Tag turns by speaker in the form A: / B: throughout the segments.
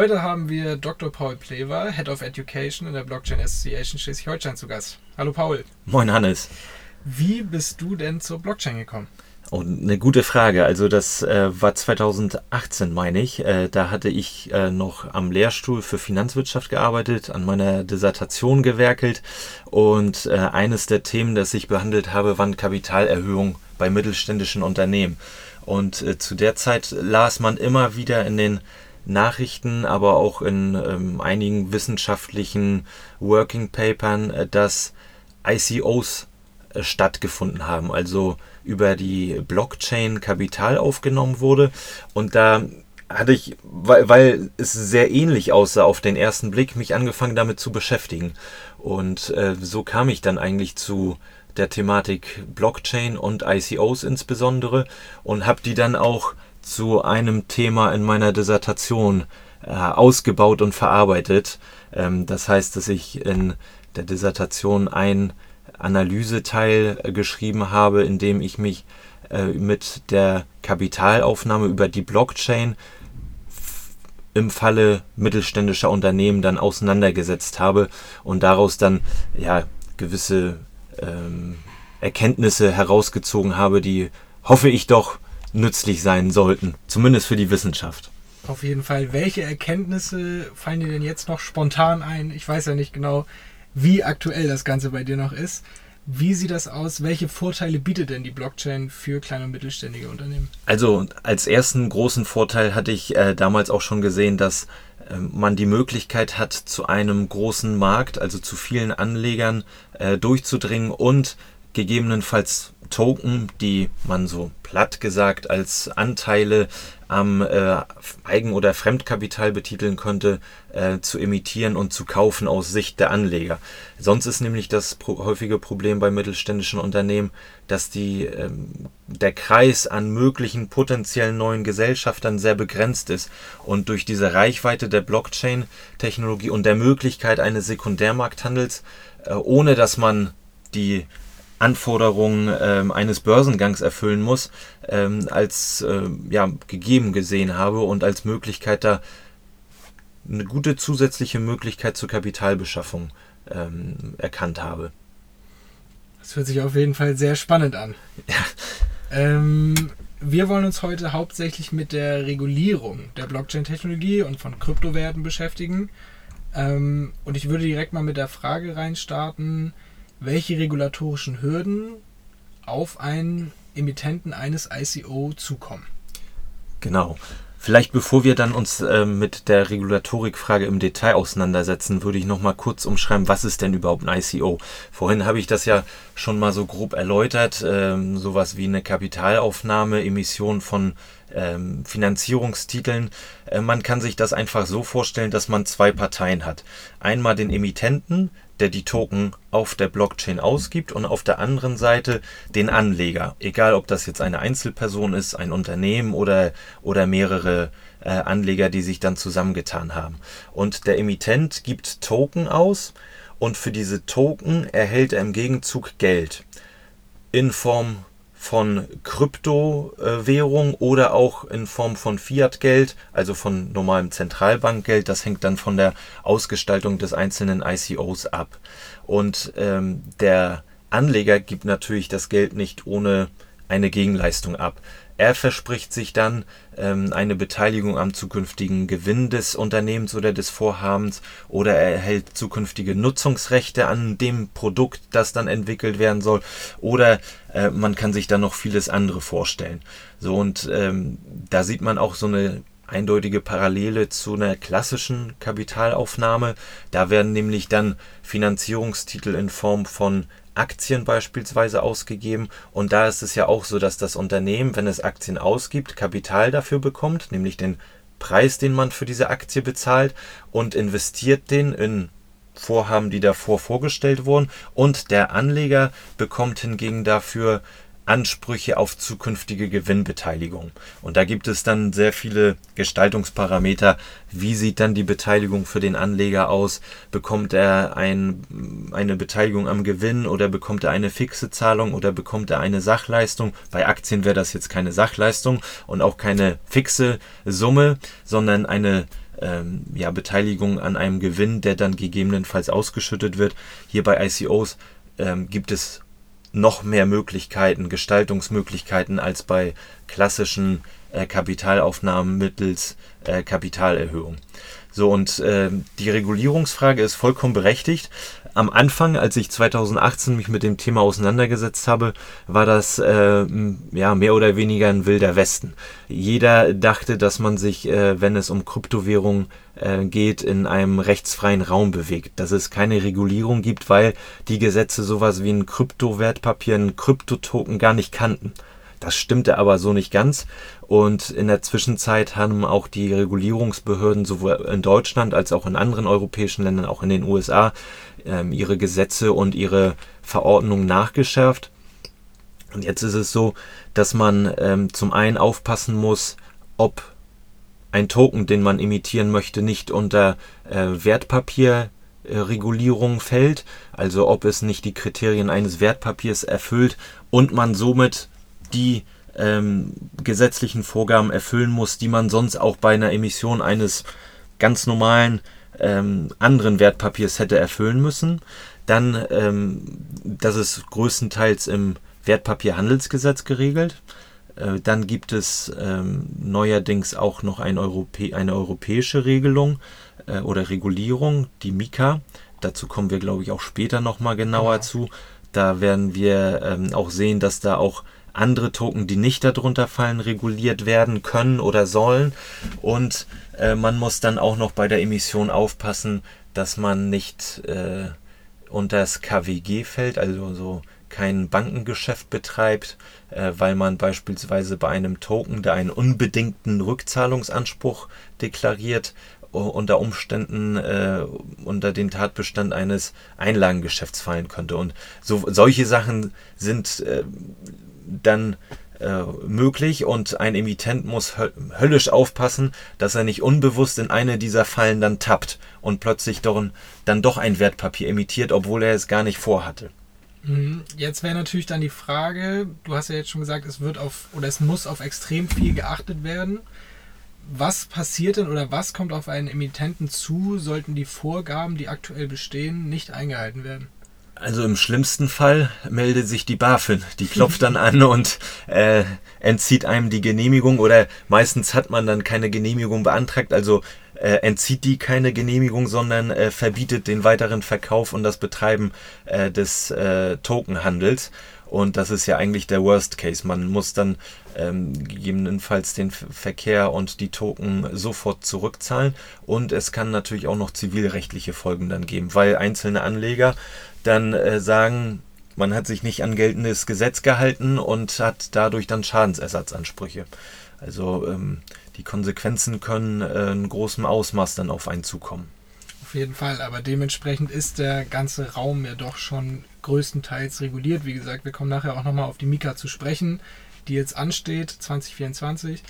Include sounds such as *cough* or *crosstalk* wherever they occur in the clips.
A: Heute haben wir Dr. Paul Plewer, Head of Education in der Blockchain Association Schleswig-Holstein zu Gast. Hallo Paul.
B: Moin Hannes.
A: Wie bist du denn zur Blockchain gekommen?
B: Oh, eine gute Frage. Also das äh, war 2018, meine ich. Äh, da hatte ich äh, noch am Lehrstuhl für Finanzwirtschaft gearbeitet, an meiner Dissertation gewerkelt und äh, eines der Themen, das ich behandelt habe, waren Kapitalerhöhungen bei mittelständischen Unternehmen. Und äh, zu der Zeit las man immer wieder in den Nachrichten, aber auch in ähm, einigen wissenschaftlichen Working Papern, äh, dass ICOs äh, stattgefunden haben, also über die Blockchain Kapital aufgenommen wurde. Und da hatte ich, weil, weil es sehr ähnlich aussah auf den ersten Blick, mich angefangen damit zu beschäftigen. Und äh, so kam ich dann eigentlich zu der Thematik Blockchain und ICOs insbesondere und habe die dann auch zu einem Thema in meiner Dissertation äh, ausgebaut und verarbeitet. Ähm, das heißt, dass ich in der Dissertation ein Analyseteil äh, geschrieben habe, in dem ich mich äh, mit der Kapitalaufnahme über die Blockchain im Falle mittelständischer Unternehmen dann auseinandergesetzt habe und daraus dann ja gewisse ähm, Erkenntnisse herausgezogen habe, die hoffe ich doch nützlich sein sollten, zumindest für die Wissenschaft.
A: Auf jeden Fall. Welche Erkenntnisse fallen dir denn jetzt noch spontan ein? Ich weiß ja nicht genau, wie aktuell das Ganze bei dir noch ist. Wie sieht das aus? Welche Vorteile bietet denn die Blockchain für kleine und mittelständige Unternehmen?
B: Also als ersten großen Vorteil hatte ich äh, damals auch schon gesehen, dass äh, man die Möglichkeit hat, zu einem großen Markt, also zu vielen Anlegern äh, durchzudringen und gegebenenfalls Token, die man so platt gesagt als Anteile am äh, Eigen- oder Fremdkapital betiteln könnte, äh, zu emittieren und zu kaufen aus Sicht der Anleger. Sonst ist nämlich das pro häufige Problem bei mittelständischen Unternehmen, dass die, ähm, der Kreis an möglichen potenziellen neuen Gesellschaftern sehr begrenzt ist und durch diese Reichweite der Blockchain-Technologie und der Möglichkeit eines Sekundärmarkthandels, äh, ohne dass man die Anforderungen ähm, eines Börsengangs erfüllen muss, ähm, als äh, ja, gegeben gesehen habe und als Möglichkeit da eine gute zusätzliche Möglichkeit zur Kapitalbeschaffung ähm, erkannt habe.
A: Das hört sich auf jeden Fall sehr spannend an. Ja. Ähm, wir wollen uns heute hauptsächlich mit der Regulierung der Blockchain-Technologie und von Kryptowerten beschäftigen. Ähm, und ich würde direkt mal mit der Frage reinstarten, welche regulatorischen Hürden auf einen Emittenten eines ICO zukommen.
B: Genau. Vielleicht bevor wir dann uns äh, mit der Regulatorikfrage im Detail auseinandersetzen, würde ich noch mal kurz umschreiben, was ist denn überhaupt ein ICO? Vorhin habe ich das ja schon mal so grob erläutert, ähm, sowas wie eine Kapitalaufnahme, Emission von ähm, Finanzierungstiteln. Äh, man kann sich das einfach so vorstellen, dass man zwei Parteien hat. Einmal den Emittenten, der die Token auf der Blockchain ausgibt und auf der anderen Seite den Anleger. Egal, ob das jetzt eine Einzelperson ist, ein Unternehmen oder, oder mehrere äh, Anleger, die sich dann zusammengetan haben. Und der Emittent gibt Token aus und für diese Token erhält er im Gegenzug Geld in Form von Kryptowährung oder auch in Form von Fiat-Geld, also von normalem Zentralbankgeld. Das hängt dann von der Ausgestaltung des einzelnen ICOs ab. Und ähm, der Anleger gibt natürlich das Geld nicht ohne eine Gegenleistung ab. Er verspricht sich dann ähm, eine Beteiligung am zukünftigen Gewinn des Unternehmens oder des Vorhabens oder er erhält zukünftige Nutzungsrechte an dem Produkt, das dann entwickelt werden soll oder äh, man kann sich dann noch vieles andere vorstellen. So und ähm, da sieht man auch so eine eindeutige Parallele zu einer klassischen Kapitalaufnahme. Da werden nämlich dann Finanzierungstitel in Form von Aktien beispielsweise ausgegeben. Und da ist es ja auch so, dass das Unternehmen, wenn es Aktien ausgibt, Kapital dafür bekommt, nämlich den Preis, den man für diese Aktie bezahlt und investiert den in Vorhaben, die davor vorgestellt wurden. Und der Anleger bekommt hingegen dafür Ansprüche auf zukünftige Gewinnbeteiligung. Und da gibt es dann sehr viele Gestaltungsparameter. Wie sieht dann die Beteiligung für den Anleger aus? Bekommt er ein, eine Beteiligung am Gewinn oder bekommt er eine fixe Zahlung oder bekommt er eine Sachleistung? Bei Aktien wäre das jetzt keine Sachleistung und auch keine fixe Summe, sondern eine ähm, ja, Beteiligung an einem Gewinn, der dann gegebenenfalls ausgeschüttet wird. Hier bei ICOs ähm, gibt es noch mehr Möglichkeiten, Gestaltungsmöglichkeiten als bei klassischen äh, Kapitalaufnahmen mittels äh, Kapitalerhöhung. So, und äh, die Regulierungsfrage ist vollkommen berechtigt. Am Anfang, als ich 2018 mich mit dem Thema auseinandergesetzt habe, war das äh, ja mehr oder weniger ein wilder Westen. Jeder dachte, dass man sich, äh, wenn es um Kryptowährungen äh, geht, in einem rechtsfreien Raum bewegt, dass es keine Regulierung gibt, weil die Gesetze sowas wie ein Kryptowertpapier, ein Kryptotoken gar nicht kannten. Das stimmte aber so nicht ganz. Und in der Zwischenzeit haben auch die Regulierungsbehörden sowohl in Deutschland als auch in anderen europäischen Ländern, auch in den USA, ähm, ihre Gesetze und ihre Verordnungen nachgeschärft. Und jetzt ist es so, dass man ähm, zum einen aufpassen muss, ob ein Token, den man emittieren möchte, nicht unter äh, Wertpapierregulierung fällt, also ob es nicht die Kriterien eines Wertpapiers erfüllt und man somit die ähm, gesetzlichen Vorgaben erfüllen muss, die man sonst auch bei einer Emission eines ganz normalen ähm, anderen Wertpapiers hätte erfüllen müssen. Dann, ähm, das ist größtenteils im Wertpapierhandelsgesetz geregelt. Äh, dann gibt es ähm, neuerdings auch noch ein Europä eine europäische Regelung äh, oder Regulierung, die MiCA. Dazu kommen wir, glaube ich, auch später nochmal genauer ja. zu. Da werden wir ähm, auch sehen, dass da auch andere Token, die nicht darunter fallen, reguliert werden können oder sollen. Und äh, man muss dann auch noch bei der Emission aufpassen, dass man nicht äh, unter das KWG fällt, also so kein Bankengeschäft betreibt, äh, weil man beispielsweise bei einem Token, der einen unbedingten Rückzahlungsanspruch deklariert, unter Umständen äh, unter den Tatbestand eines Einlagengeschäfts fallen könnte. Und so, solche Sachen sind äh, dann äh, möglich und ein Emittent muss höllisch aufpassen, dass er nicht unbewusst in eine dieser Fallen dann tappt und plötzlich doch, dann doch ein Wertpapier emittiert, obwohl er es gar nicht vorhatte.
A: Mhm. Jetzt wäre natürlich dann die Frage, du hast ja jetzt schon gesagt, es wird auf oder es muss auf extrem viel geachtet werden. Was passiert denn oder was kommt auf einen Emittenten zu, sollten die Vorgaben, die aktuell bestehen, nicht eingehalten werden?
B: Also im schlimmsten Fall meldet sich die BaFin. Die klopft dann an und äh, entzieht einem die Genehmigung oder meistens hat man dann keine Genehmigung beantragt. Also äh, entzieht die keine Genehmigung, sondern äh, verbietet den weiteren Verkauf und das Betreiben äh, des äh, Tokenhandels. Und das ist ja eigentlich der Worst Case. Man muss dann ähm, gegebenenfalls den Verkehr und die Token sofort zurückzahlen. Und es kann natürlich auch noch zivilrechtliche Folgen dann geben, weil einzelne Anleger dann äh, sagen, man hat sich nicht an geltendes Gesetz gehalten und hat dadurch dann Schadensersatzansprüche. Also ähm, die Konsequenzen können äh, in großem Ausmaß dann auf einen zukommen.
A: Auf jeden Fall, aber dementsprechend ist der ganze Raum ja doch schon größtenteils reguliert. Wie gesagt, wir kommen nachher auch nochmal auf die Mika zu sprechen, die jetzt ansteht, 2024.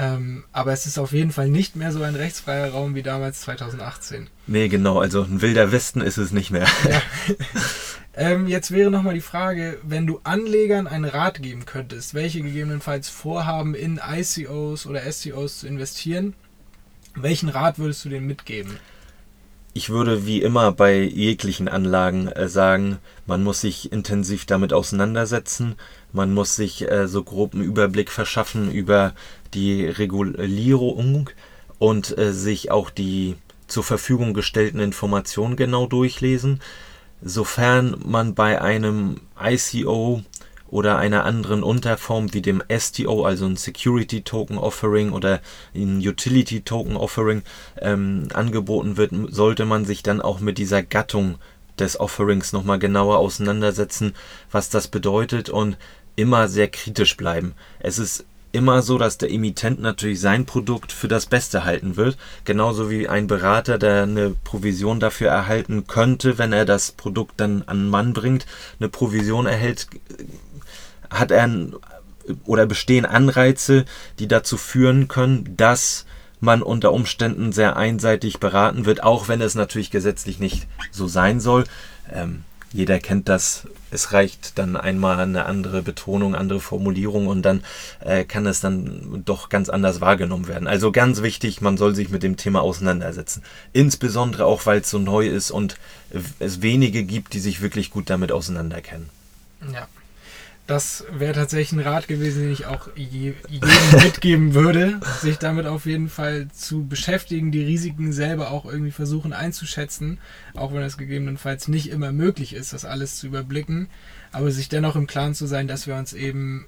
A: Ähm, aber es ist auf jeden Fall nicht mehr so ein rechtsfreier Raum wie damals 2018.
B: Nee, genau, also ein wilder Westen ist es nicht mehr. Ja. *laughs*
A: ähm, jetzt wäre nochmal die Frage, wenn du Anlegern einen Rat geben könntest, welche gegebenenfalls vorhaben, in ICOs oder SCOs zu investieren, welchen Rat würdest du denen mitgeben?
B: Ich würde wie immer bei jeglichen Anlagen äh, sagen, man muss sich intensiv damit auseinandersetzen, man muss sich äh, so grob einen Überblick verschaffen über die Regulierung und äh, sich auch die zur Verfügung gestellten Informationen genau durchlesen. Sofern man bei einem ICO oder einer anderen Unterform wie dem STO, also ein Security Token Offering oder ein Utility Token Offering ähm, angeboten wird, sollte man sich dann auch mit dieser Gattung des Offerings nochmal genauer auseinandersetzen, was das bedeutet und immer sehr kritisch bleiben. Es ist immer so, dass der Emittent natürlich sein Produkt für das Beste halten wird. Genauso wie ein Berater, der eine Provision dafür erhalten könnte, wenn er das Produkt dann an Mann bringt, eine Provision erhält, hat er oder bestehen Anreize, die dazu führen können, dass man unter Umständen sehr einseitig beraten wird, auch wenn es natürlich gesetzlich nicht so sein soll. Ähm, jeder kennt das. Es reicht dann einmal eine andere Betonung, andere Formulierung und dann äh, kann es dann doch ganz anders wahrgenommen werden. Also ganz wichtig, man soll sich mit dem Thema auseinandersetzen. Insbesondere auch, weil es so neu ist und es wenige gibt, die sich wirklich gut damit auseinanderkennen.
A: Ja das wäre tatsächlich ein Rat gewesen, den ich auch je, jedem *laughs* mitgeben würde, sich damit auf jeden Fall zu beschäftigen, die Risiken selber auch irgendwie versuchen einzuschätzen, auch wenn es gegebenenfalls nicht immer möglich ist, das alles zu überblicken, aber sich dennoch im Klaren zu sein, dass wir uns eben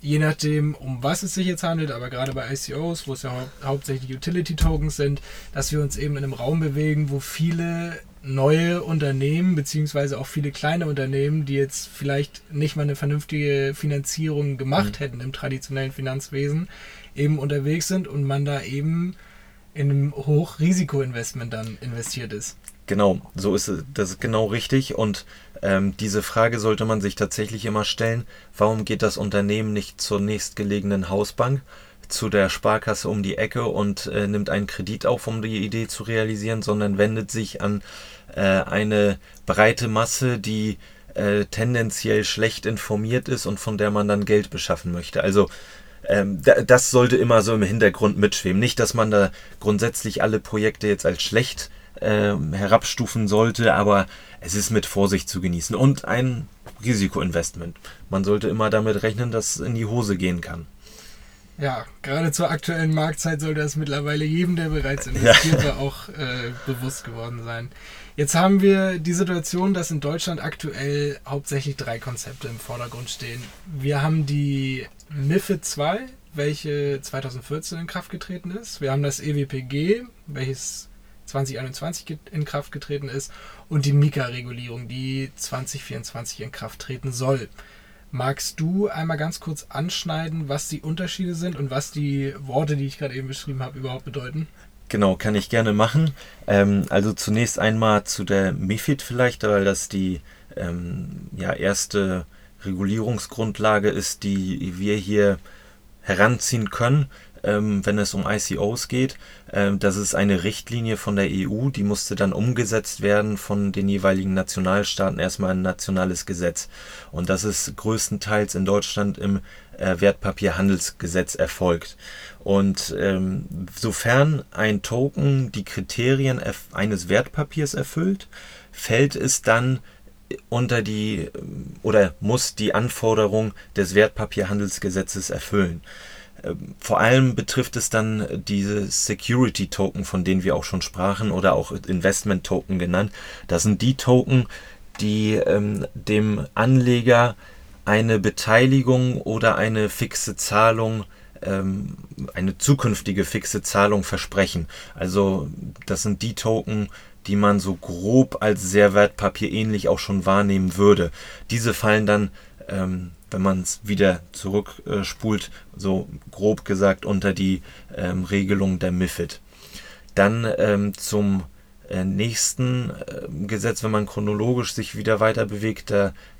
A: je nachdem, um was es sich jetzt handelt, aber gerade bei ICOs, wo es ja hau hauptsächlich Utility Tokens sind, dass wir uns eben in einem Raum bewegen, wo viele neue Unternehmen, beziehungsweise auch viele kleine Unternehmen, die jetzt vielleicht nicht mal eine vernünftige Finanzierung gemacht mhm. hätten im traditionellen Finanzwesen, eben unterwegs sind und man da eben in einem Hochrisikoinvestment dann investiert ist.
B: Genau, so ist es. Das ist genau richtig. Und ähm, diese Frage sollte man sich tatsächlich immer stellen. Warum geht das Unternehmen nicht zur nächstgelegenen Hausbank, zu der Sparkasse um die Ecke und äh, nimmt einen Kredit auf, um die Idee zu realisieren, sondern wendet sich an äh, eine breite Masse, die äh, tendenziell schlecht informiert ist und von der man dann Geld beschaffen möchte. Also ähm, das sollte immer so im Hintergrund mitschweben. Nicht, dass man da grundsätzlich alle Projekte jetzt als schlecht äh, herabstufen sollte, aber es ist mit Vorsicht zu genießen und ein Risikoinvestment. Man sollte immer damit rechnen, dass es in die Hose gehen kann.
A: Ja, gerade zur aktuellen Marktzeit sollte das mittlerweile jedem, der bereits investiert war, auch äh, bewusst geworden sein. Jetzt haben wir die Situation, dass in Deutschland aktuell hauptsächlich drei Konzepte im Vordergrund stehen. Wir haben die MIFID 2, welche 2014 in Kraft getreten ist. Wir haben das EWPG, welches 2021 in Kraft getreten ist. Und die Mika-Regulierung, die 2024 in Kraft treten soll. Magst du einmal ganz kurz anschneiden, was die Unterschiede sind und was die Worte, die ich gerade eben beschrieben habe, überhaupt bedeuten?
B: Genau, kann ich gerne machen. Ähm, also zunächst einmal zu der MIFID vielleicht, weil das die ähm, ja, erste Regulierungsgrundlage ist, die wir hier heranziehen können wenn es um ICOs geht. Ähm, das ist eine Richtlinie von der EU, die musste dann umgesetzt werden von den jeweiligen Nationalstaaten, erstmal ein nationales Gesetz. Und das ist größtenteils in Deutschland im äh, Wertpapierhandelsgesetz erfolgt. Und ähm, sofern ein Token die Kriterien eines Wertpapiers erfüllt, fällt es dann unter die oder muss die Anforderung des Wertpapierhandelsgesetzes erfüllen. Ähm, vor allem betrifft es dann diese Security Token, von denen wir auch schon sprachen, oder auch Investment Token genannt. Das sind die Token, die ähm, dem Anleger eine Beteiligung oder eine fixe Zahlung, ähm, eine zukünftige fixe Zahlung versprechen. Also das sind die Token, die man so grob als sehr wertpapierähnlich auch schon wahrnehmen würde. Diese fallen dann ähm, wenn man es wieder zurückspult, äh, so grob gesagt unter die ähm, Regelung der MIFID. Dann ähm, zum äh, nächsten äh, Gesetz, wenn man chronologisch sich wieder weiter bewegt,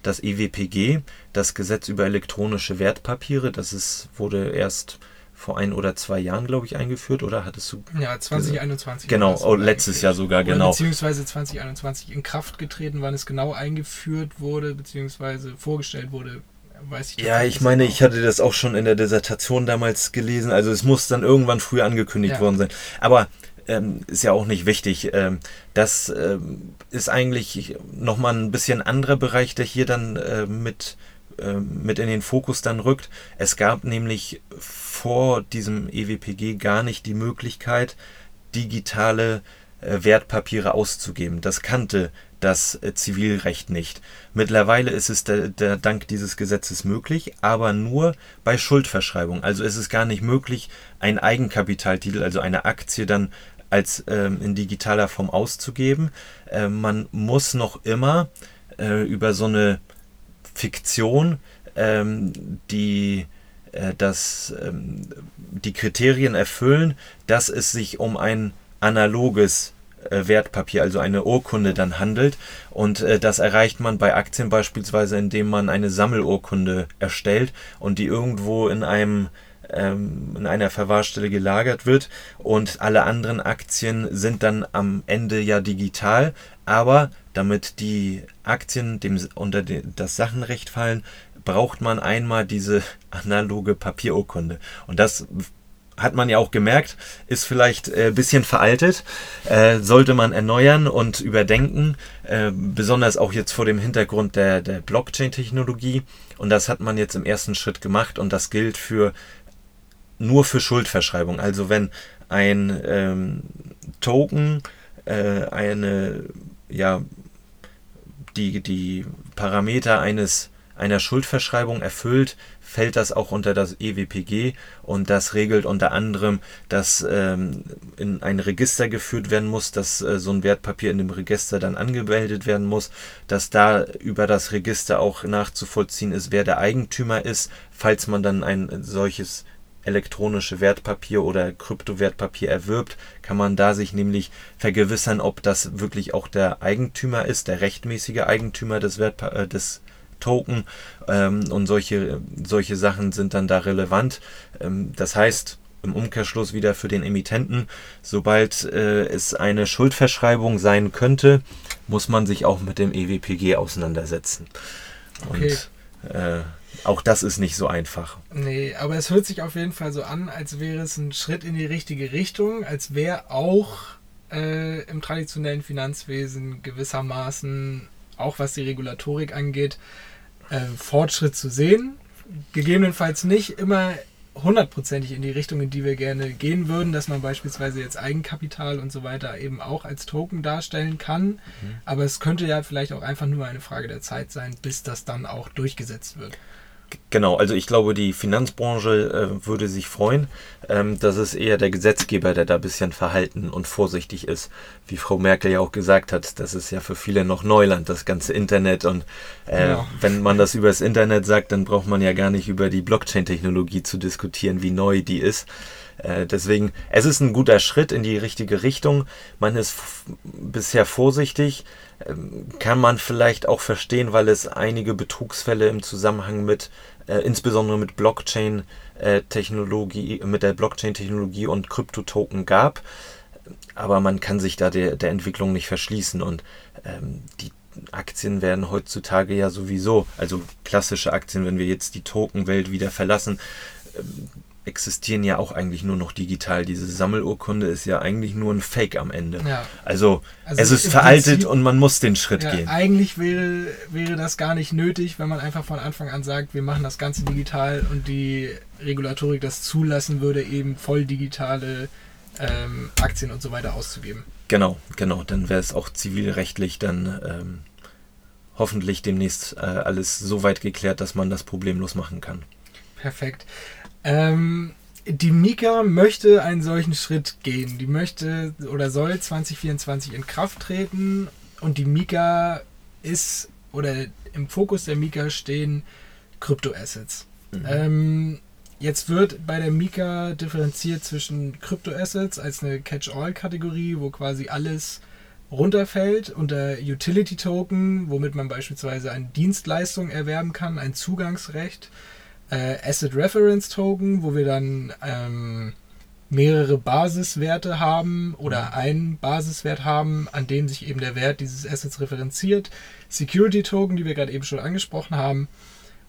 B: das EWPG, das Gesetz über elektronische Wertpapiere. Das ist, wurde erst vor ein oder zwei Jahren, glaube ich, eingeführt, oder hattest du?
A: Ja, 2021.
B: Genau, oh, letztes Jahr sogar, oder genau.
A: Beziehungsweise 2021 in Kraft getreten, wann es genau eingeführt wurde, beziehungsweise vorgestellt wurde, weiß ich
B: Ja, ich meine, ich hatte das auch schon in der Dissertation damals gelesen. Also es muss dann irgendwann früh angekündigt ja. worden sein. Aber ähm, ist ja auch nicht wichtig. Ähm, das ähm, ist eigentlich nochmal ein bisschen anderer Bereich, der hier dann äh, mit, äh, mit in den Fokus dann rückt. Es gab nämlich vor diesem EWPG gar nicht die Möglichkeit, digitale äh, Wertpapiere auszugeben. Das kannte das äh, Zivilrecht nicht. Mittlerweile ist es der, der, dank dieses Gesetzes möglich, aber nur bei Schuldverschreibung. Also ist es gar nicht möglich, einen Eigenkapitaltitel, also eine Aktie dann als ähm, in digitaler Form auszugeben. Äh, man muss noch immer äh, über so eine Fiktion ähm, die äh, ähm, die Kriterien erfüllen, dass es sich um ein analoges Wertpapier, also eine Urkunde dann handelt. Und äh, das erreicht man bei Aktien beispielsweise, indem man eine Sammelurkunde erstellt und die irgendwo in einem ähm, in einer Verwahrstelle gelagert wird und alle anderen Aktien sind dann am Ende ja digital, aber damit die Aktien dem unter das Sachenrecht fallen, braucht man einmal diese *laughs* analoge Papierurkunde. Und das hat man ja auch gemerkt, ist vielleicht ein äh, bisschen veraltet, äh, sollte man erneuern und überdenken, äh, besonders auch jetzt vor dem Hintergrund der, der Blockchain-Technologie. Und das hat man jetzt im ersten Schritt gemacht und das gilt für nur für Schuldverschreibung. Also wenn ein ähm, Token äh, eine ja die die Parameter eines einer Schuldverschreibung erfüllt, fällt das auch unter das EWPG und das regelt unter anderem, dass ähm, in ein Register geführt werden muss, dass äh, so ein Wertpapier in dem Register dann angemeldet werden muss, dass da über das Register auch nachzuvollziehen ist, wer der Eigentümer ist, falls man dann ein solches elektronische Wertpapier oder Kryptowertpapier erwirbt, kann man da sich nämlich vergewissern, ob das wirklich auch der Eigentümer ist, der rechtmäßige Eigentümer des, Wertpa äh, des Token ähm, und solche, solche Sachen sind dann da relevant. Ähm, das heißt, im Umkehrschluss wieder für den Emittenten, sobald äh, es eine Schuldverschreibung sein könnte, muss man sich auch mit dem EWPG auseinandersetzen. Okay. Und äh, auch das ist nicht so einfach.
A: Nee, aber es hört sich auf jeden Fall so an, als wäre es ein Schritt in die richtige Richtung, als wäre auch äh, im traditionellen Finanzwesen gewissermaßen, auch was die Regulatorik angeht, äh, Fortschritt zu sehen. Gegebenenfalls nicht immer hundertprozentig in die Richtung, in die wir gerne gehen würden, dass man beispielsweise jetzt Eigenkapital und so weiter eben auch als Token darstellen kann. Mhm. Aber es könnte ja vielleicht auch einfach nur eine Frage der Zeit sein, bis das dann auch durchgesetzt wird.
B: Genau, also ich glaube, die Finanzbranche äh, würde sich freuen. Ähm, das ist eher der Gesetzgeber, der da ein bisschen verhalten und vorsichtig ist. Wie Frau Merkel ja auch gesagt hat, das ist ja für viele noch Neuland, das ganze Internet. Und äh, ja. wenn man das über das Internet sagt, dann braucht man ja gar nicht über die Blockchain-Technologie zu diskutieren, wie neu die ist. Äh, deswegen, es ist ein guter Schritt in die richtige Richtung. Man ist bisher vorsichtig, ähm, kann man vielleicht auch verstehen, weil es einige Betrugsfälle im Zusammenhang mit, äh, insbesondere mit Blockchain äh, mit der Blockchain-Technologie und Kryptotoken gab. Aber man kann sich da der, der Entwicklung nicht verschließen und ähm, die Aktien werden heutzutage ja sowieso, also klassische Aktien, wenn wir jetzt die Tokenwelt wieder verlassen, ähm, existieren ja auch eigentlich nur noch digital. Diese Sammelurkunde ist ja eigentlich nur ein Fake am Ende. Ja. Also, also, es ist veraltet Prinzip, und man muss den Schritt ja, gehen.
A: Eigentlich wäre, wäre das gar nicht nötig, wenn man einfach von Anfang an sagt, wir machen das Ganze digital und die Regulatorik das zulassen würde, eben voll digitale ähm, Aktien und so weiter auszugeben.
B: Genau, genau. Dann wäre es auch zivilrechtlich dann ähm, hoffentlich demnächst äh, alles so weit geklärt, dass man das problemlos machen kann.
A: Perfekt. Ähm, die Mika möchte einen solchen Schritt gehen. Die möchte oder soll 2024 in Kraft treten und die Mika ist oder im Fokus der Mika stehen Kryptoassets. Mhm. Ähm, jetzt wird bei der Mika differenziert zwischen Kryptoassets als eine Catch-all-Kategorie, wo quasi alles runterfällt unter Utility Token, womit man beispielsweise eine Dienstleistung erwerben kann, ein Zugangsrecht äh, Asset Reference Token, wo wir dann ähm, mehrere Basiswerte haben oder mhm. einen Basiswert haben, an dem sich eben der Wert dieses Assets referenziert. Security Token, die wir gerade eben schon angesprochen haben.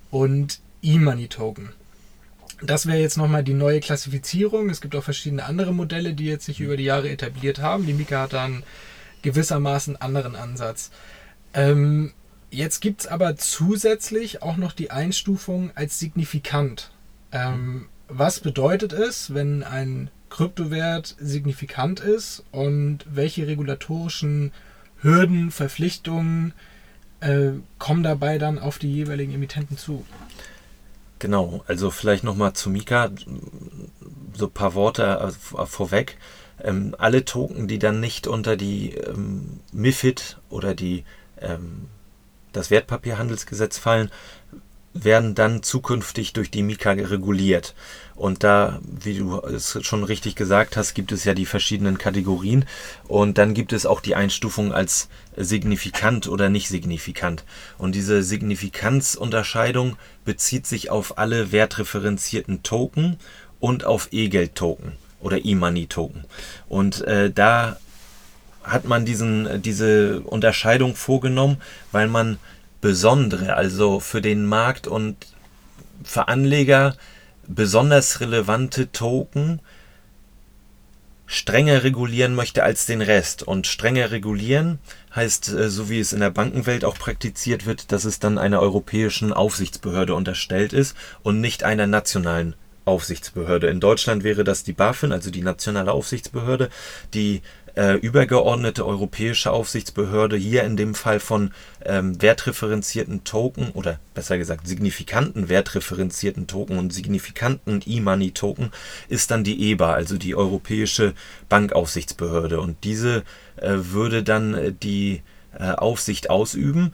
A: Und E-Money Token. Das wäre jetzt nochmal die neue Klassifizierung. Es gibt auch verschiedene andere Modelle, die jetzt sich mhm. über die Jahre etabliert haben. Die Mika hat dann gewissermaßen anderen Ansatz. Ähm, Jetzt gibt es aber zusätzlich auch noch die Einstufung als signifikant. Ähm, was bedeutet es, wenn ein Kryptowert signifikant ist und welche regulatorischen Hürden, Verpflichtungen äh, kommen dabei dann auf die jeweiligen Emittenten zu?
B: Genau, also vielleicht nochmal zu Mika, so ein paar Worte äh, vorweg. Ähm, alle Token, die dann nicht unter die ähm, MIFID oder die ähm, das Wertpapierhandelsgesetz fallen, werden dann zukünftig durch die Mika reguliert. Und da, wie du es schon richtig gesagt hast, gibt es ja die verschiedenen Kategorien. Und dann gibt es auch die Einstufung als signifikant oder nicht signifikant. Und diese Signifikanzunterscheidung bezieht sich auf alle wertreferenzierten Token und auf E-Geld-Token oder E-Money-Token. Und äh, da hat man diesen, diese Unterscheidung vorgenommen, weil man besondere, also für den Markt und für Anleger besonders relevante Token strenger regulieren möchte als den Rest. Und strenger regulieren heißt, äh, so wie es in der Bankenwelt auch praktiziert wird, dass es dann einer europäischen Aufsichtsbehörde unterstellt ist und nicht einer nationalen Aufsichtsbehörde. In Deutschland wäre das die BaFin, also die nationale Aufsichtsbehörde, die äh, übergeordnete europäische Aufsichtsbehörde, hier in dem Fall von ähm, wertreferenzierten Token oder besser gesagt signifikanten wertreferenzierten Token und signifikanten E-Money-Token, ist dann die EBA, also die Europäische Bankaufsichtsbehörde. Und diese äh, würde dann äh, die äh, Aufsicht ausüben.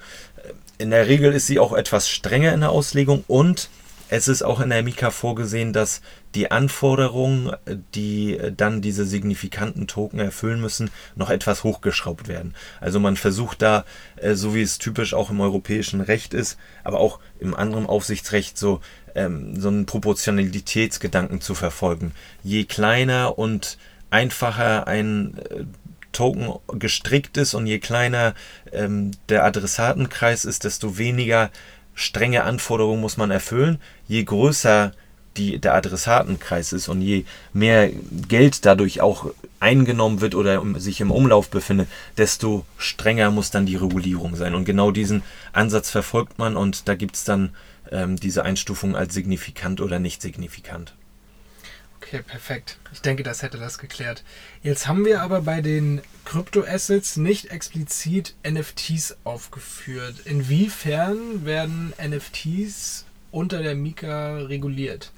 B: In der Regel ist sie auch etwas strenger in der Auslegung und es ist auch in der Mika vorgesehen, dass die Anforderungen, die dann diese signifikanten Token erfüllen müssen, noch etwas hochgeschraubt werden. Also man versucht da, äh, so wie es typisch auch im europäischen Recht ist, aber auch im anderen Aufsichtsrecht so, ähm, so einen Proportionalitätsgedanken zu verfolgen. Je kleiner und einfacher ein äh, Token gestrickt ist und je kleiner ähm, der Adressatenkreis ist, desto weniger strenge Anforderungen muss man erfüllen. Je größer die, der Adressatenkreis ist und je mehr Geld dadurch auch eingenommen wird oder sich im Umlauf befindet, desto strenger muss dann die Regulierung sein. Und genau diesen Ansatz verfolgt man und da gibt es dann ähm, diese Einstufung als signifikant oder nicht signifikant.
A: Okay, perfekt. Ich denke, das hätte das geklärt. Jetzt haben wir aber bei den Kryptoassets nicht explizit NFTs aufgeführt. Inwiefern werden NFTs unter der Mika reguliert?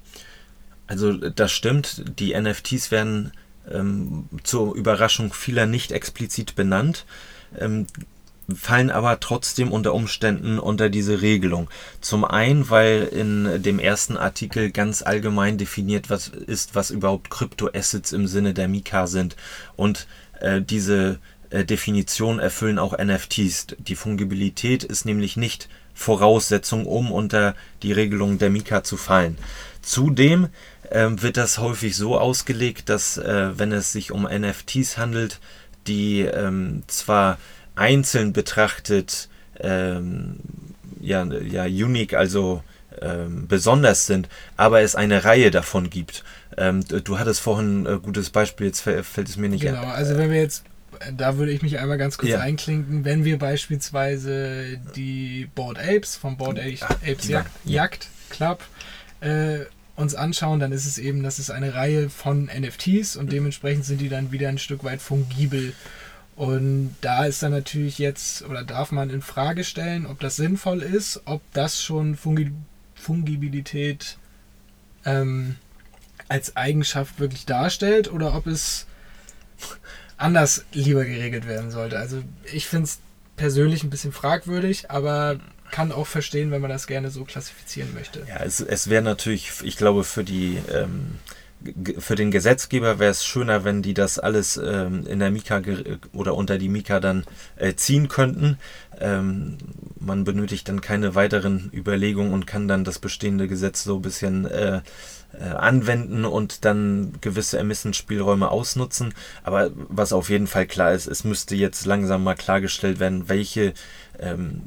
B: Also das stimmt, die NFTs werden ähm, zur Überraschung vieler nicht explizit benannt. Ähm, fallen aber trotzdem unter Umständen unter diese Regelung. Zum einen, weil in dem ersten Artikel ganz allgemein definiert was ist, was überhaupt Kryptoassets im Sinne der Mika sind. Und äh, diese äh, Definition erfüllen auch NFTs. Die Fungibilität ist nämlich nicht Voraussetzung, um unter die Regelung der Mika zu fallen. Zudem äh, wird das häufig so ausgelegt, dass äh, wenn es sich um NFTs handelt, die ähm, zwar einzeln betrachtet ähm, ja, ja unique, also ähm, besonders sind, aber es eine Reihe davon gibt. Ähm, du hattest vorhin ein gutes Beispiel, jetzt fällt es mir nicht
A: Genau, also wenn wir jetzt, da würde ich mich einmal ganz kurz ja. einklinken, wenn wir beispielsweise die Board Apes vom Board Apes Jagd, Jagd Club äh, uns anschauen, dann ist es eben, das ist eine Reihe von NFTs und dementsprechend sind die dann wieder ein Stück weit fungibel. Und da ist dann natürlich jetzt, oder darf man in Frage stellen, ob das sinnvoll ist, ob das schon Fungi Fungibilität ähm, als Eigenschaft wirklich darstellt oder ob es anders lieber geregelt werden sollte. Also ich finde es persönlich ein bisschen fragwürdig, aber kann auch verstehen, wenn man das gerne so klassifizieren möchte.
B: Ja, es, es wäre natürlich, ich glaube, für die ähm, für den Gesetzgeber wäre es schöner, wenn die das alles ähm, in der Mika oder unter die Mika dann äh, ziehen könnten. Ähm, man benötigt dann keine weiteren Überlegungen und kann dann das bestehende Gesetz so ein bisschen äh, anwenden und dann gewisse Ermessensspielräume ausnutzen. Aber was auf jeden Fall klar ist, es müsste jetzt langsam mal klargestellt werden, welche ähm,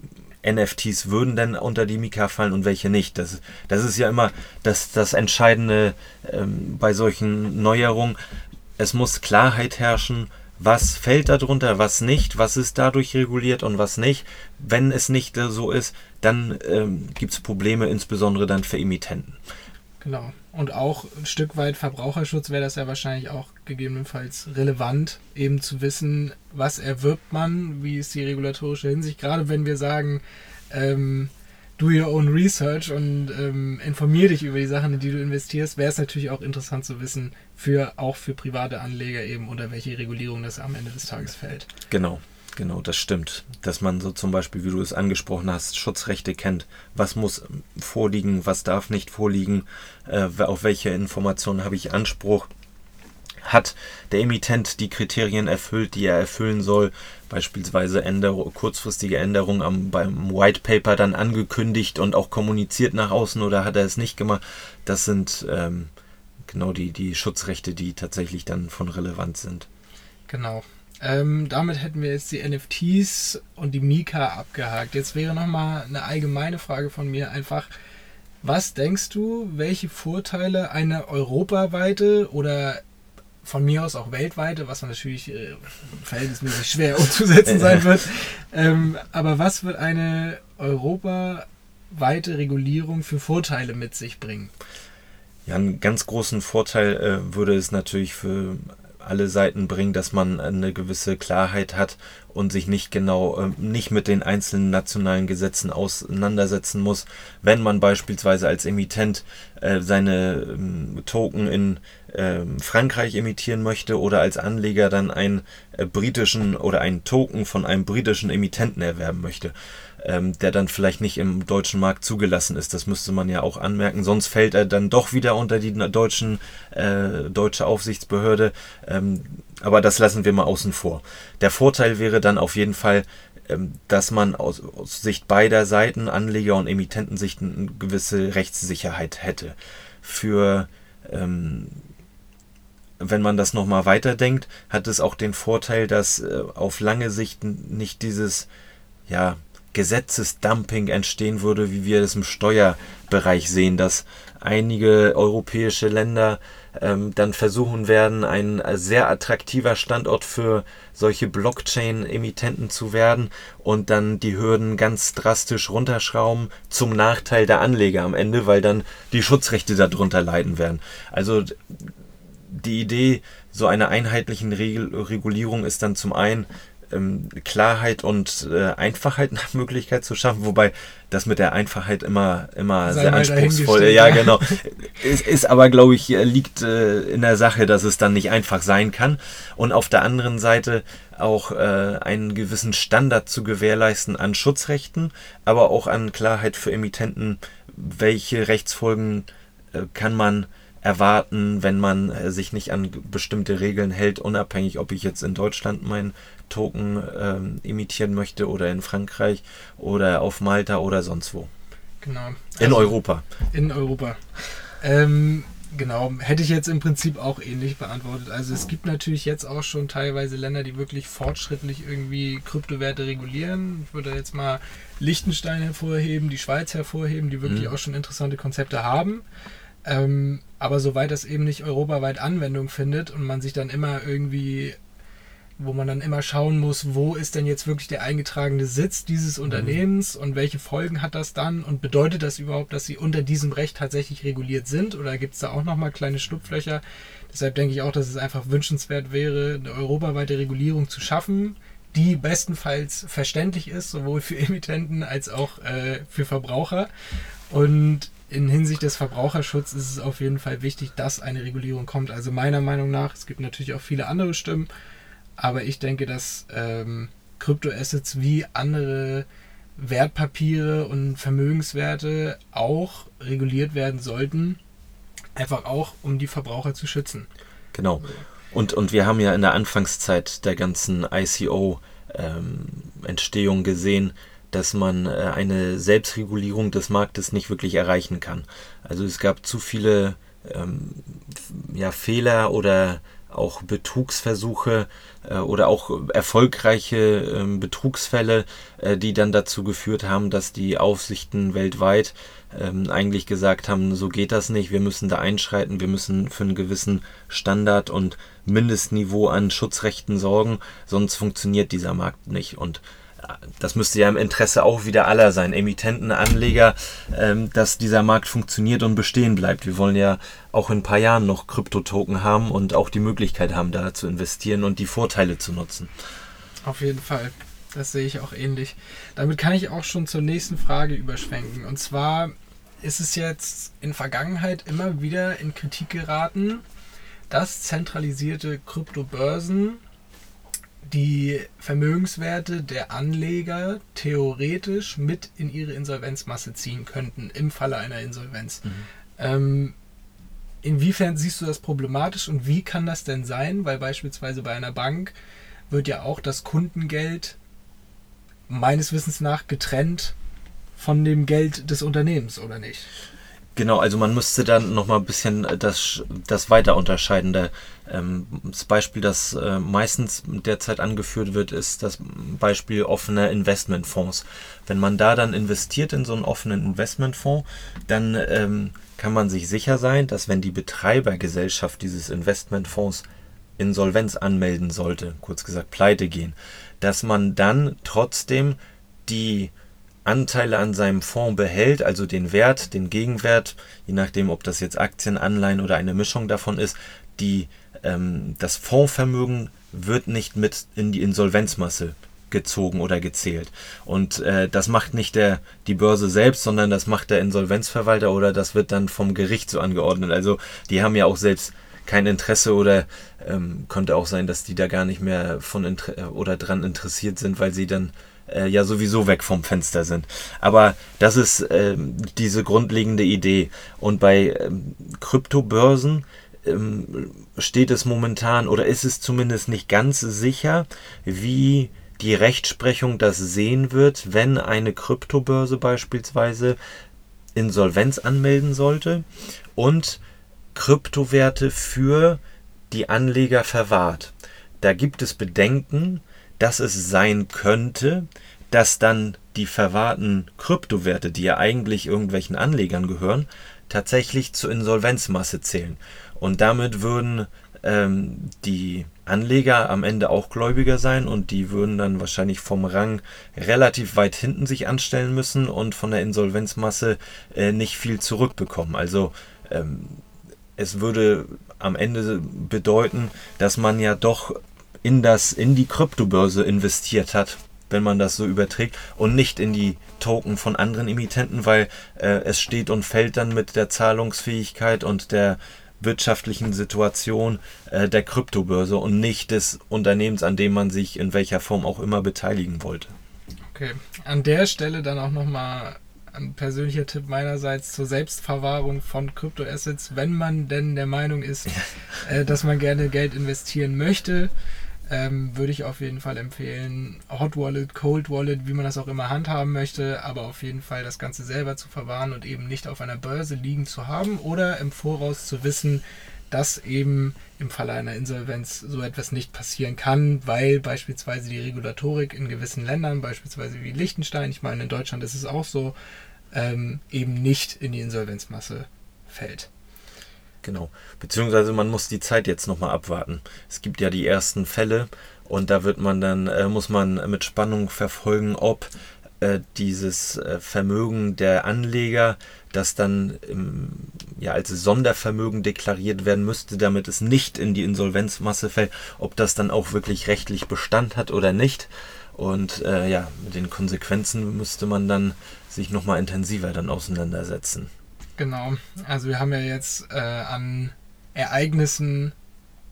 B: NFTs würden denn unter die Mika fallen und welche nicht. Das, das ist ja immer das, das Entscheidende ähm, bei solchen Neuerungen. Es muss Klarheit herrschen, was fällt darunter, was nicht, was ist dadurch reguliert und was nicht. Wenn es nicht so ist, dann ähm, gibt es Probleme, insbesondere dann für Emittenten.
A: Genau. Und auch ein Stück weit Verbraucherschutz wäre das ja wahrscheinlich auch gegebenenfalls relevant, eben zu wissen, was erwirbt man, wie ist die regulatorische Hinsicht, gerade wenn wir sagen, ähm, do your own research und ähm, informier dich über die Sachen, in die du investierst, wäre es natürlich auch interessant zu wissen, für auch für private Anleger eben, unter welche Regulierung das am Ende des Tages fällt.
B: Genau. Genau, das stimmt. Dass man so zum Beispiel, wie du es angesprochen hast, Schutzrechte kennt. Was muss vorliegen, was darf nicht vorliegen, äh, auf welche Informationen habe ich Anspruch. Hat der Emittent die Kriterien erfüllt, die er erfüllen soll, beispielsweise Änderung, kurzfristige Änderungen am, beim White Paper dann angekündigt und auch kommuniziert nach außen oder hat er es nicht gemacht? Das sind ähm, genau die, die Schutzrechte, die tatsächlich dann von Relevanz sind.
A: Genau. Ähm, damit hätten wir jetzt die NFTs und die Mika abgehakt. Jetzt wäre nochmal eine allgemeine Frage von mir einfach. Was denkst du, welche Vorteile eine europaweite oder von mir aus auch weltweite, was natürlich äh, verhältnismäßig schwer *laughs* umzusetzen sein wird, ähm, aber was wird eine europaweite Regulierung für Vorteile mit sich bringen?
B: Ja, einen ganz großen Vorteil äh, würde es natürlich für alle Seiten bringen, dass man eine gewisse Klarheit hat und sich nicht genau, äh, nicht mit den einzelnen nationalen Gesetzen auseinandersetzen muss. Wenn man beispielsweise als Emittent äh, seine ähm, Token in äh, Frankreich emittieren möchte oder als Anleger dann einen äh, britischen oder einen Token von einem britischen Emittenten erwerben möchte ähm, der dann vielleicht nicht im deutschen Markt zugelassen ist. Das müsste man ja auch anmerken. Sonst fällt er dann doch wieder unter die deutschen, äh, deutsche Aufsichtsbehörde. Ähm, aber das lassen wir mal außen vor. Der Vorteil wäre dann auf jeden Fall, ähm, dass man aus, aus Sicht beider Seiten, Anleger und Emittentensicht, eine gewisse Rechtssicherheit hätte. Für ähm, wenn man das nochmal weiterdenkt, hat es auch den Vorteil, dass äh, auf lange Sicht nicht dieses, ja, Gesetzesdumping entstehen würde, wie wir es im Steuerbereich sehen, dass einige europäische Länder ähm, dann versuchen werden, ein sehr attraktiver Standort für solche Blockchain-Emittenten zu werden und dann die Hürden ganz drastisch runterschrauben zum Nachteil der Anleger am Ende, weil dann die Schutzrechte darunter leiden werden. Also die Idee so einer einheitlichen Regulierung ist dann zum einen ähm, Klarheit und äh, Einfachheit *laughs* nach Möglichkeit zu schaffen, wobei das mit der Einfachheit immer, immer sehr anspruchsvoll ist. Ja, genau. *laughs* es ist aber, glaube ich, liegt äh, in der Sache, dass es dann nicht einfach sein kann. Und auf der anderen Seite auch äh, einen gewissen Standard zu gewährleisten an Schutzrechten, aber auch an Klarheit für Emittenten, welche Rechtsfolgen äh, kann man erwarten, wenn man äh, sich nicht an bestimmte Regeln hält, unabhängig, ob ich jetzt in Deutschland mein Token ähm, imitieren möchte oder in Frankreich oder auf Malta oder sonst wo.
A: Genau.
B: Also in Europa.
A: In Europa. Ähm, genau, hätte ich jetzt im Prinzip auch ähnlich beantwortet. Also es gibt natürlich jetzt auch schon teilweise Länder, die wirklich fortschrittlich irgendwie Kryptowerte regulieren. Ich würde jetzt mal Liechtenstein hervorheben, die Schweiz hervorheben, die wirklich mhm. auch schon interessante Konzepte haben. Ähm, aber soweit das eben nicht europaweit Anwendung findet und man sich dann immer irgendwie wo man dann immer schauen muss, wo ist denn jetzt wirklich der eingetragene Sitz dieses mhm. Unternehmens und welche Folgen hat das dann und bedeutet das überhaupt, dass sie unter diesem Recht tatsächlich reguliert sind oder gibt es da auch nochmal kleine Schlupflöcher? Deshalb denke ich auch, dass es einfach wünschenswert wäre, eine europaweite Regulierung zu schaffen, die bestenfalls verständlich ist, sowohl für *laughs* Emittenten als auch äh, für Verbraucher. Und in Hinsicht des Verbraucherschutzes ist es auf jeden Fall wichtig, dass eine Regulierung kommt. Also meiner Meinung nach, es gibt natürlich auch viele andere Stimmen, aber ich denke, dass ähm, Kryptoassets wie andere Wertpapiere und Vermögenswerte auch reguliert werden sollten. Einfach auch, um die Verbraucher zu schützen.
B: Genau. Und, und wir haben ja in der Anfangszeit der ganzen ICO-Entstehung ähm, gesehen, dass man äh, eine Selbstregulierung des Marktes nicht wirklich erreichen kann. Also es gab zu viele ähm, ja, Fehler oder auch Betrugsversuche äh, oder auch erfolgreiche äh, Betrugsfälle, äh, die dann dazu geführt haben, dass die Aufsichten weltweit ähm, eigentlich gesagt haben, so geht das nicht, wir müssen da einschreiten, wir müssen für einen gewissen Standard und Mindestniveau an Schutzrechten sorgen, sonst funktioniert dieser Markt nicht. Und das müsste ja im Interesse auch wieder aller sein, Emittenten, Anleger, ähm, dass dieser Markt funktioniert und bestehen bleibt. Wir wollen ja auch in ein paar Jahren noch Kryptotoken haben und auch die Möglichkeit haben, da zu investieren und die Vorteile zu nutzen.
A: Auf jeden Fall. Das sehe ich auch ähnlich. Damit kann ich auch schon zur nächsten Frage überschwenken. Und zwar ist es jetzt in Vergangenheit immer wieder in Kritik geraten, dass zentralisierte Kryptobörsen die Vermögenswerte der Anleger theoretisch mit in ihre Insolvenzmasse ziehen könnten im Falle einer Insolvenz. Mhm. Ähm, inwiefern siehst du das problematisch und wie kann das denn sein? Weil beispielsweise bei einer Bank wird ja auch das Kundengeld meines Wissens nach getrennt von dem Geld des Unternehmens, oder nicht?
B: Genau, also man müsste dann nochmal ein bisschen das, das weiter unterscheiden. Ähm, das Beispiel, das äh, meistens derzeit angeführt wird, ist das Beispiel offener Investmentfonds. Wenn man da dann investiert in so einen offenen Investmentfonds, dann ähm, kann man sich sicher sein, dass wenn die Betreibergesellschaft dieses Investmentfonds Insolvenz anmelden sollte, kurz gesagt pleite gehen, dass man dann trotzdem die Anteile an seinem Fonds behält, also den Wert, den Gegenwert, je nachdem, ob das jetzt Aktien, Anleihen oder eine Mischung davon ist, die, ähm, das Fondsvermögen wird nicht mit in die Insolvenzmasse gezogen oder gezählt. Und äh, das macht nicht der, die Börse selbst, sondern das macht der Insolvenzverwalter oder das wird dann vom Gericht so angeordnet. Also die haben ja auch selbst kein Interesse oder ähm, könnte auch sein, dass die da gar nicht mehr von Inter oder dran interessiert sind, weil sie dann äh, ja sowieso weg vom Fenster sind. Aber das ist äh, diese grundlegende Idee. Und bei ähm, Kryptobörsen ähm, steht es momentan oder ist es zumindest nicht ganz sicher, wie die Rechtsprechung das sehen wird, wenn eine Kryptobörse beispielsweise Insolvenz anmelden sollte und Kryptowerte für die Anleger verwahrt. Da gibt es Bedenken, dass es sein könnte, dass dann die verwahrten Kryptowerte, die ja eigentlich irgendwelchen Anlegern gehören, tatsächlich zur Insolvenzmasse zählen. Und damit würden ähm, die Anleger am Ende auch Gläubiger sein und die würden dann wahrscheinlich vom Rang relativ weit hinten sich anstellen müssen und von der Insolvenzmasse äh, nicht viel zurückbekommen. Also ähm, es würde am Ende bedeuten, dass man ja doch in das, in die Kryptobörse investiert hat, wenn man das so überträgt, und nicht in die Token von anderen Emittenten, weil äh, es steht und fällt dann mit der Zahlungsfähigkeit und der wirtschaftlichen Situation äh, der Kryptobörse und nicht des Unternehmens, an dem man sich in welcher Form auch immer beteiligen wollte.
A: Okay, an der Stelle dann auch nochmal ein persönlicher Tipp meinerseits zur Selbstverwahrung von Kryptoassets, wenn man denn der Meinung ist, *laughs* äh, dass man gerne Geld investieren möchte ähm, würde ich auf jeden Fall empfehlen, Hot Wallet, Cold Wallet, wie man das auch immer handhaben möchte, aber auf jeden Fall das Ganze selber zu verwahren und eben nicht auf einer Börse liegen zu haben oder im Voraus zu wissen, dass eben im Falle einer Insolvenz so etwas nicht passieren kann, weil beispielsweise die Regulatorik in gewissen Ländern, beispielsweise wie Liechtenstein, ich meine in Deutschland ist es auch so, ähm, eben nicht in die Insolvenzmasse fällt.
B: Genau. Beziehungsweise man muss die Zeit jetzt nochmal abwarten. Es gibt ja die ersten Fälle und da wird man dann, äh, muss man mit Spannung verfolgen, ob äh, dieses äh, Vermögen der Anleger, das dann im, ja, als Sondervermögen deklariert werden müsste, damit es nicht in die Insolvenzmasse fällt, ob das dann auch wirklich rechtlich Bestand hat oder nicht. Und äh, ja, mit den Konsequenzen müsste man dann sich nochmal intensiver dann auseinandersetzen.
A: Genau. Also wir haben ja jetzt äh, an Ereignissen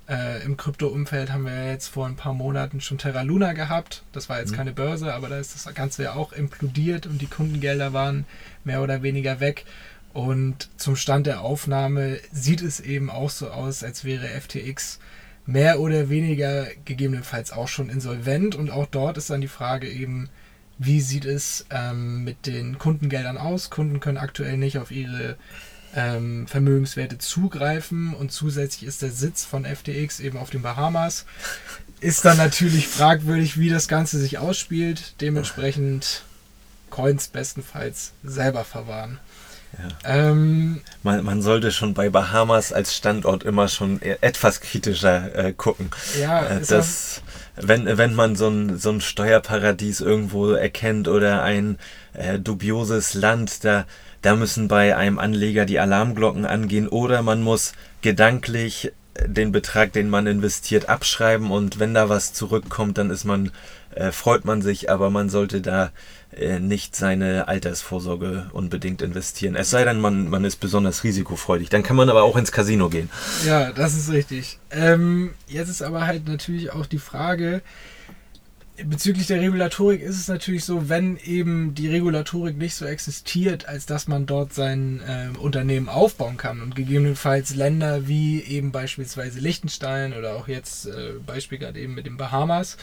A: äh, im Krypto-Umfeld haben wir jetzt vor ein paar Monaten schon Terra Luna gehabt. Das war jetzt mhm. keine Börse, aber da ist das Ganze ja auch implodiert und die Kundengelder waren mehr oder weniger weg. Und zum Stand der Aufnahme sieht es eben auch so aus, als wäre FTX mehr oder weniger gegebenenfalls auch schon insolvent. Und auch dort ist dann die Frage eben, wie sieht es ähm, mit den Kundengeldern aus? Kunden können aktuell nicht auf ihre ähm, Vermögenswerte zugreifen und zusätzlich ist der Sitz von FTX eben auf den Bahamas. Ist dann natürlich fragwürdig, wie das Ganze sich ausspielt. Dementsprechend Coins bestenfalls selber verwahren.
B: Ja. Ähm, man, man, sollte schon bei Bahamas als Standort immer schon e-, etwas kritischer äh, gucken. Ja, äh, das, wenn, wenn man so ein, so ein Steuerparadies irgendwo erkennt oder ein äh, dubioses Land, da, da müssen bei einem Anleger die Alarmglocken angehen oder man muss gedanklich den Betrag, den man investiert, abschreiben und wenn da was zurückkommt, dann ist man, äh, freut man sich, aber man sollte da äh, nicht seine Altersvorsorge unbedingt investieren. Es sei denn, man, man ist besonders risikofreudig. Dann kann man aber auch ins Casino gehen.
A: Ja, das ist richtig. Ähm, jetzt ist aber halt natürlich auch die Frage, bezüglich der Regulatorik ist es natürlich so, wenn eben die Regulatorik nicht so existiert, als dass man dort sein äh, Unternehmen aufbauen kann und gegebenenfalls Länder wie eben beispielsweise Liechtenstein oder auch jetzt äh, Beispiel gerade eben mit den Bahamas,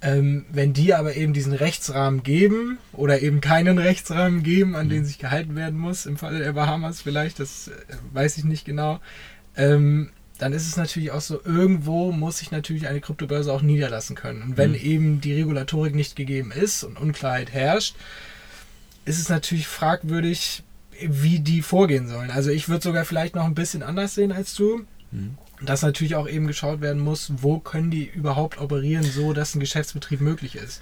A: ähm, wenn die aber eben diesen Rechtsrahmen geben oder eben keinen Rechtsrahmen geben, an den mhm. sich gehalten werden muss, im Falle der Bahamas vielleicht, das äh, weiß ich nicht genau, ähm, dann ist es natürlich auch so, irgendwo muss sich natürlich eine Kryptobörse auch niederlassen können. Und wenn mhm. eben die Regulatorik nicht gegeben ist und Unklarheit herrscht, ist es natürlich fragwürdig, wie die vorgehen sollen. Also ich würde sogar vielleicht noch ein bisschen anders sehen als du. Mhm. Dass natürlich auch eben geschaut werden muss, wo können die überhaupt operieren, so dass ein Geschäftsbetrieb möglich ist.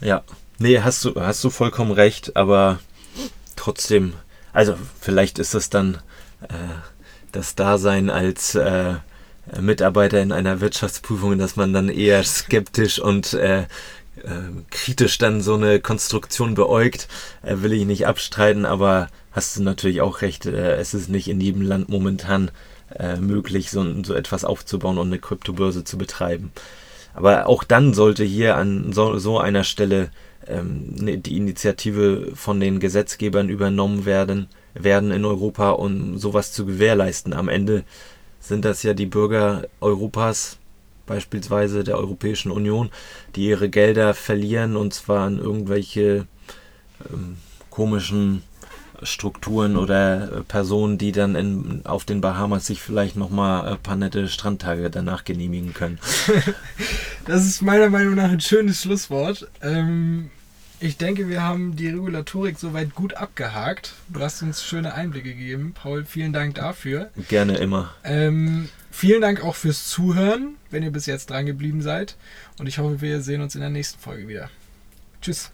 B: Ja, nee, hast du, hast du vollkommen recht, aber trotzdem, also vielleicht ist es dann äh, das Dasein als äh, Mitarbeiter in einer Wirtschaftsprüfung, dass man dann eher skeptisch und äh, äh, kritisch dann so eine Konstruktion beäugt, äh, will ich nicht abstreiten, aber hast du natürlich auch recht, äh, es ist nicht in jedem Land momentan äh, möglich, so, so etwas aufzubauen und eine Kryptobörse zu betreiben. Aber auch dann sollte hier an so, so einer Stelle ähm, ne, die Initiative von den Gesetzgebern übernommen werden, werden in Europa, um sowas zu gewährleisten. Am Ende sind das ja die Bürger Europas, beispielsweise der Europäischen Union, die ihre Gelder verlieren und zwar an irgendwelche ähm, komischen Strukturen oder äh, Personen, die dann in, auf den Bahamas sich vielleicht nochmal ein paar nette Strandtage danach genehmigen können. *laughs*
A: das ist meiner Meinung nach ein schönes Schlusswort. Ähm, ich denke, wir haben die Regulatorik soweit gut abgehakt. Du hast uns schöne Einblicke gegeben. Paul, vielen Dank dafür.
B: Gerne immer.
A: Ähm, vielen Dank auch fürs Zuhören, wenn ihr bis jetzt dran geblieben seid. Und ich hoffe, wir sehen uns in der nächsten Folge wieder. Tschüss.